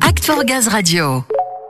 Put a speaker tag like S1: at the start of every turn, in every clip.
S1: Act for Gaz Radio.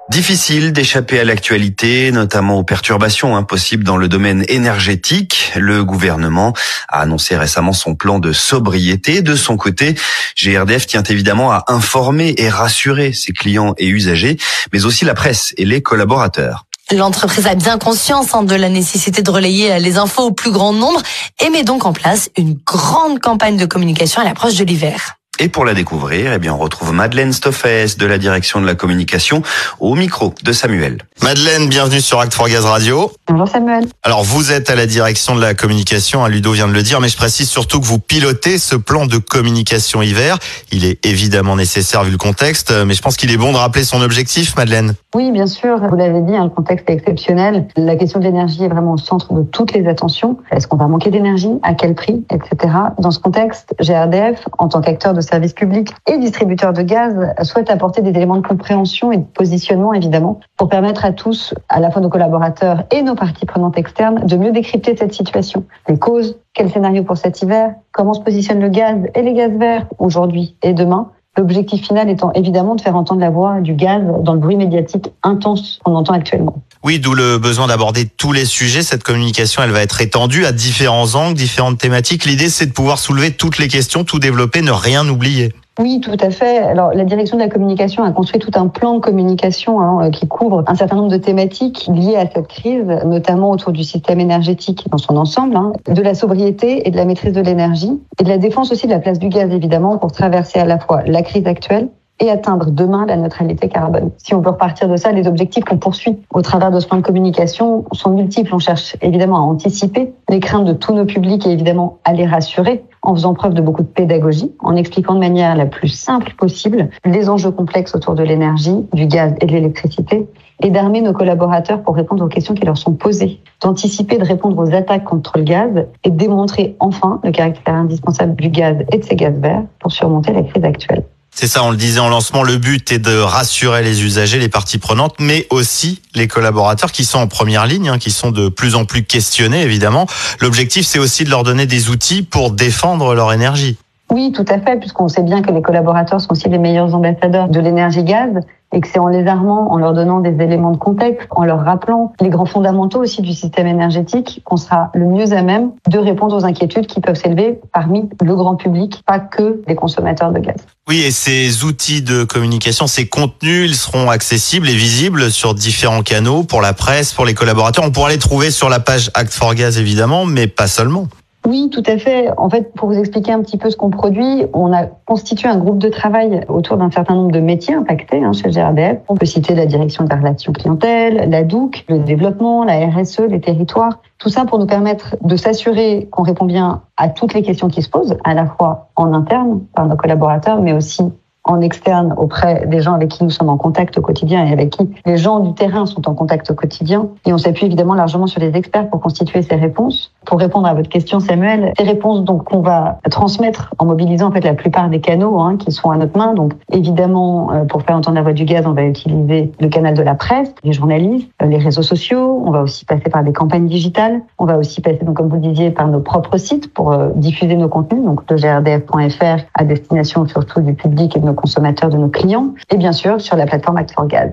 S2: Difficile d'échapper à l'actualité, notamment aux perturbations impossibles dans le domaine énergétique. Le gouvernement a annoncé récemment son plan de sobriété. De son côté, GRDF tient évidemment à informer et rassurer ses clients et usagers, mais aussi la presse et les collaborateurs.
S3: L'entreprise a bien conscience hein, de la nécessité de relayer les infos au plus grand nombre et met donc en place une grande campagne de communication à l'approche de l'hiver.
S2: Et pour la découvrir, eh bien, on retrouve Madeleine Stoffès de la direction de la communication au micro de Samuel. Madeleine, bienvenue sur Act for Gaz Radio.
S4: Bonjour Samuel.
S2: Alors, vous êtes à la direction de la communication, hein, Ludo vient de le dire, mais je précise surtout que vous pilotez ce plan de communication hiver. Il est évidemment nécessaire vu le contexte, mais je pense qu'il est bon de rappeler son objectif, Madeleine.
S4: Oui, bien sûr. Vous l'avez dit, hein, le contexte est exceptionnel. La question de l'énergie est vraiment au centre de toutes les attentions. Est-ce qu'on va manquer d'énergie? À quel prix? Etc. Dans ce contexte, GRDF, en tant qu'acteur de service public et distributeur de gaz souhaite apporter des éléments de compréhension et de positionnement, évidemment, pour permettre à tous, à la fois nos collaborateurs et nos parties prenantes externes, de mieux décrypter cette situation. Les causes, quel scénario pour cet hiver, comment se positionne le gaz et les gaz verts aujourd'hui et demain, L'objectif final étant évidemment de faire entendre la voix du gaz dans le bruit médiatique intense qu'on entend actuellement.
S2: Oui, d'où le besoin d'aborder tous les sujets. Cette communication, elle va être étendue à différents angles, différentes thématiques. L'idée, c'est de pouvoir soulever toutes les questions, tout développer, ne rien oublier.
S4: Oui, tout à fait. Alors, la direction de la communication a construit tout un plan de communication hein, qui couvre un certain nombre de thématiques liées à cette crise, notamment autour du système énergétique dans son ensemble, hein, de la sobriété et de la maîtrise de l'énergie, et de la défense aussi de la place du gaz, évidemment, pour traverser à la fois la crise actuelle et atteindre demain la neutralité carbone. Si on peut repartir de ça, les objectifs qu'on poursuit au travers de ce plan de communication sont multiples. On cherche évidemment à anticiper les craintes de tous nos publics et évidemment à les rassurer en faisant preuve de beaucoup de pédagogie, en expliquant de manière la plus simple possible les enjeux complexes autour de l'énergie, du gaz et de l'électricité, et d'armer nos collaborateurs pour répondre aux questions qui leur sont posées, d'anticiper, de répondre aux attaques contre le gaz et démontrer enfin le caractère indispensable du gaz et de ses gaz verts pour surmonter la crise actuelle. C'est ça, on le disait en lancement, le but est de rassurer les usagers, les parties prenantes, mais aussi les collaborateurs qui sont en première ligne, hein, qui sont de plus en plus questionnés, évidemment. L'objectif, c'est aussi de leur donner des outils pour défendre leur énergie. Oui, tout à fait, puisqu'on sait bien que les collaborateurs sont aussi les meilleurs ambassadeurs de l'énergie gaz et que c'est en les armant, en leur donnant des éléments de contexte, en leur rappelant les grands fondamentaux aussi du système énergétique, qu'on sera le mieux à même de répondre aux inquiétudes qui peuvent s'élever parmi le grand public, pas que des consommateurs de gaz.
S2: Oui, et ces outils de communication, ces contenus, ils seront accessibles et visibles sur différents canaux pour la presse, pour les collaborateurs. On pourra les trouver sur la page Act for Gaz évidemment, mais pas seulement.
S4: Oui, tout à fait. En fait, pour vous expliquer un petit peu ce qu'on produit, on a constitué un groupe de travail autour d'un certain nombre de métiers impactés hein, chez GRDF. On peut citer la direction de la relation clientèle, la DOUC, le développement, la RSE, les territoires. Tout ça pour nous permettre de s'assurer qu'on répond bien à toutes les questions qui se posent, à la fois en interne par nos collaborateurs, mais aussi en externe auprès des gens avec qui nous sommes en contact au quotidien et avec qui les gens du terrain sont en contact au quotidien. Et on s'appuie évidemment largement sur les experts pour constituer ces réponses. Pour répondre à votre question, Samuel, ces réponses donc qu'on va transmettre en mobilisant en fait la plupart des canaux hein, qui sont à notre main. Donc évidemment, euh, pour faire entendre la voix du gaz, on va utiliser le canal de la presse, les journalistes, euh, les réseaux sociaux. On va aussi passer par des campagnes digitales. On va aussi passer, donc comme vous disiez, par nos propres sites pour euh, diffuser nos contenus, donc le grdf.fr à destination surtout du public et de nos consommateurs, de nos clients, et bien sûr sur la plateforme Act Gaz.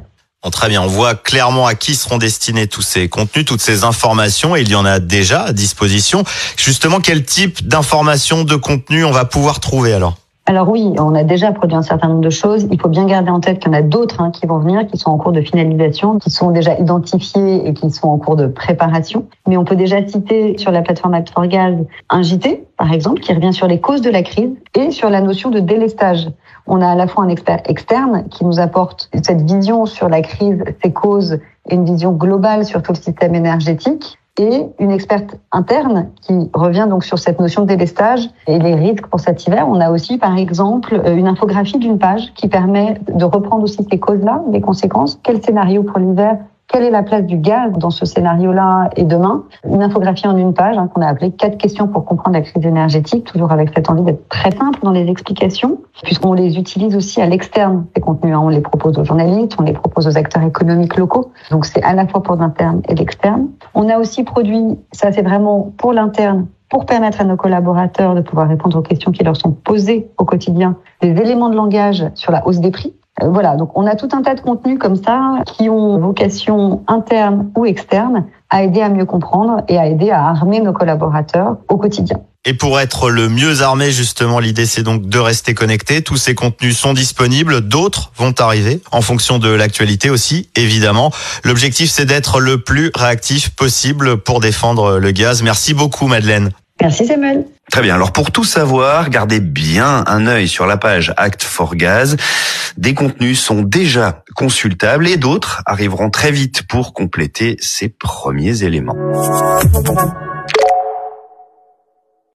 S2: très bien, on voit clairement à qui seront destinés tous ces contenus, toutes ces informations, et il y en a déjà à disposition. Justement, quel type d'informations, de contenus on va pouvoir trouver alors?
S4: Alors oui, on a déjà produit un certain nombre de choses. Il faut bien garder en tête qu'il y en a d'autres hein, qui vont venir, qui sont en cours de finalisation, qui sont déjà identifiés et qui sont en cours de préparation. Mais on peut déjà citer sur la plateforme Act for Gaz un JT, par exemple, qui revient sur les causes de la crise et sur la notion de délestage. On a à la fois un expert externe qui nous apporte cette vision sur la crise, ses causes et une vision globale sur tout le système énergétique et une experte interne qui revient donc sur cette notion de délestage et les risques pour cet hiver. On a aussi, par exemple, une infographie d'une page qui permet de reprendre aussi ces causes-là, les conséquences. Quel scénario pour l'hiver quelle est la place du gaz dans ce scénario-là et demain? Une infographie en une page hein, qu'on a appelée quatre questions pour comprendre la crise énergétique, toujours avec cette envie d'être très simple dans les explications, puisqu'on les utilise aussi à l'externe, ces contenus. Hein. On les propose aux journalistes, on les propose aux acteurs économiques locaux. Donc c'est à la fois pour l'interne et l'externe. On a aussi produit, ça c'est vraiment pour l'interne, pour permettre à nos collaborateurs de pouvoir répondre aux questions qui leur sont posées au quotidien, des éléments de langage sur la hausse des prix voilà, donc on a tout un tas de contenus comme ça qui ont vocation interne ou externe à aider à mieux comprendre et à aider à armer nos collaborateurs au quotidien.
S5: Et pour être le mieux armé, justement, l'idée c'est donc de rester connecté. Tous ces contenus sont disponibles, d'autres vont arriver en fonction de l'actualité aussi, évidemment. L'objectif c'est d'être le plus réactif possible pour défendre le gaz. Merci beaucoup Madeleine.
S4: Merci Samuel.
S2: Très bien. Alors pour tout savoir, gardez bien un œil sur la page Act for Gaz. Des contenus sont déjà consultables et d'autres arriveront très vite pour compléter ces premiers éléments.